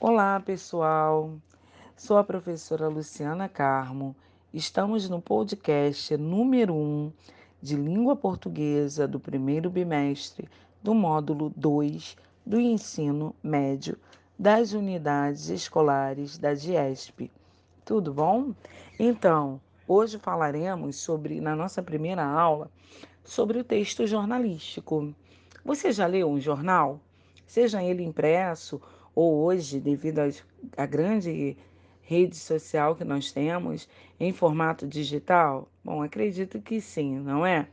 Olá, pessoal. Sou a professora Luciana Carmo. Estamos no podcast número 1 de língua portuguesa do primeiro bimestre do módulo 2 do ensino médio das unidades escolares da DIESP. Tudo bom? Então, hoje falaremos sobre, na nossa primeira aula, sobre o texto jornalístico. Você já leu um jornal? Seja ele impresso ou hoje, devido à grande rede social que nós temos, em formato digital? Bom, acredito que sim, não é?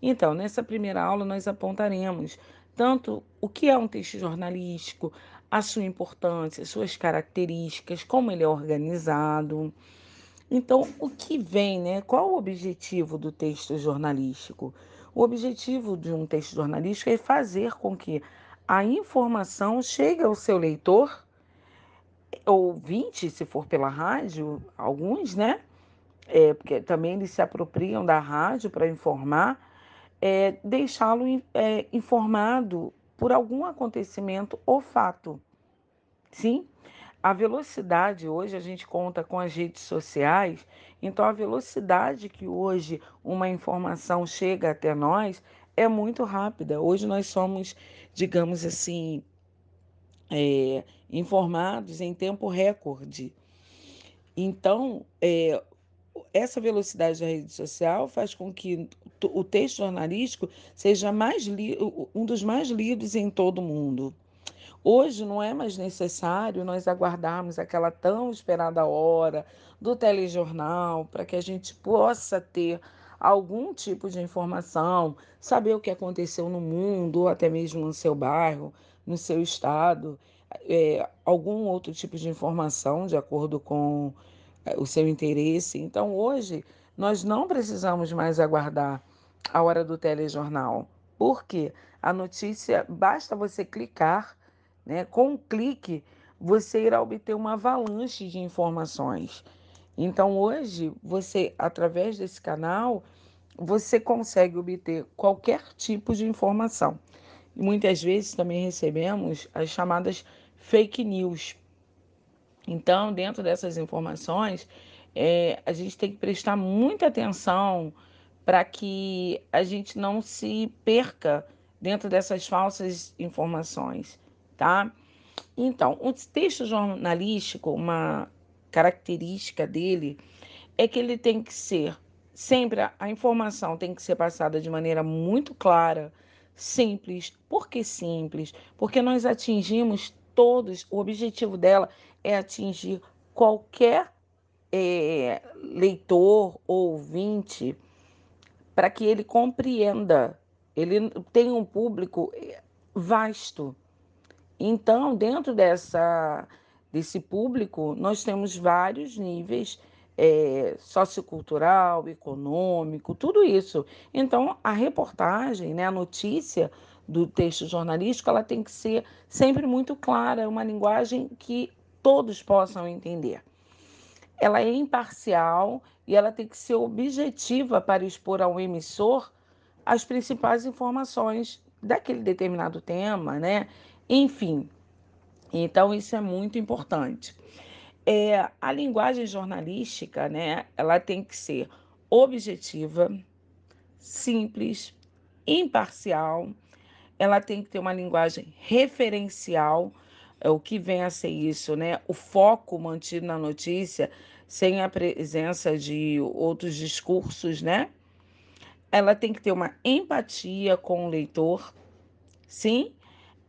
Então, nessa primeira aula, nós apontaremos tanto o que é um texto jornalístico, a sua importância, suas características, como ele é organizado. Então, o que vem, né? Qual o objetivo do texto jornalístico? O objetivo de um texto jornalístico é fazer com que a informação chega ao seu leitor, ouvinte, se for pela rádio, alguns, né? É, porque também eles se apropriam da rádio para informar, é, deixá-lo é, informado por algum acontecimento ou fato. Sim? A velocidade, hoje a gente conta com as redes sociais, então a velocidade que hoje uma informação chega até nós é muito rápida. Hoje nós somos, digamos assim, é, informados em tempo recorde. Então, é, essa velocidade da rede social faz com que o texto jornalístico seja mais um dos mais lidos em todo o mundo. Hoje não é mais necessário nós aguardarmos aquela tão esperada hora do telejornal para que a gente possa ter algum tipo de informação, saber o que aconteceu no mundo, ou até mesmo no seu bairro, no seu estado, é, algum outro tipo de informação de acordo com é, o seu interesse. Então, hoje, nós não precisamos mais aguardar a hora do telejornal, porque a notícia, basta você clicar, né? com um clique, você irá obter uma avalanche de informações. Então, hoje, você, através desse canal, você consegue obter qualquer tipo de informação. E muitas vezes também recebemos as chamadas fake news. Então, dentro dessas informações, é, a gente tem que prestar muita atenção para que a gente não se perca dentro dessas falsas informações, tá? Então, o texto jornalístico, uma característica dele é que ele tem que ser sempre a informação tem que ser passada de maneira muito clara, simples. Por que simples? Porque nós atingimos todos, o objetivo dela é atingir qualquer é, leitor ou ouvinte para que ele compreenda. Ele tem um público vasto. Então, dentro dessa, desse público, nós temos vários níveis é, sociocultural, econômico, tudo isso. Então, a reportagem, né, a notícia do texto jornalístico, ela tem que ser sempre muito clara, uma linguagem que todos possam entender. Ela é imparcial e ela tem que ser objetiva para expor ao emissor as principais informações daquele determinado tema, né? Enfim, então isso é muito importante. É, a linguagem jornalística, né, ela tem que ser objetiva, simples, imparcial, ela tem que ter uma linguagem referencial, é, o que vem a ser isso, né? O foco mantido na notícia, sem a presença de outros discursos, né? Ela tem que ter uma empatia com o leitor, sim.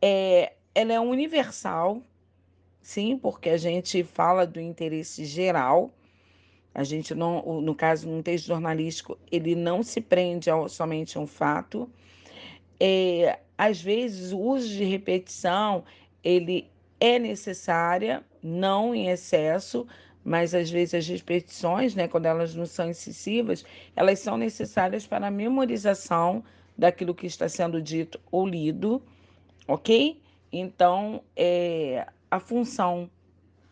É, ela é universal, sim, porque a gente fala do interesse geral. A gente não, no caso, num texto jornalístico, ele não se prende ao, somente a um fato. É, às vezes, o uso de repetição, ele é necessária, não em excesso, mas às vezes as repetições, né, quando elas não são excessivas, elas são necessárias para a memorização daquilo que está sendo dito ou lido, ok? Então, é, a função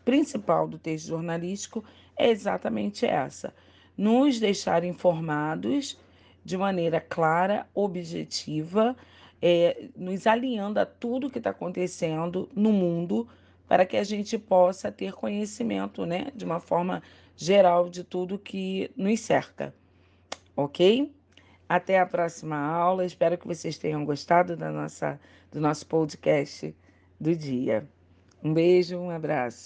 principal do texto jornalístico é exatamente essa: nos deixar informados de maneira clara, objetiva, é, nos alinhando a tudo que está acontecendo no mundo para que a gente possa ter conhecimento, né, de uma forma geral de tudo que nos cerca. Ok? Até a próxima aula. Espero que vocês tenham gostado da nossa, do nosso podcast do dia. Um beijo, um abraço.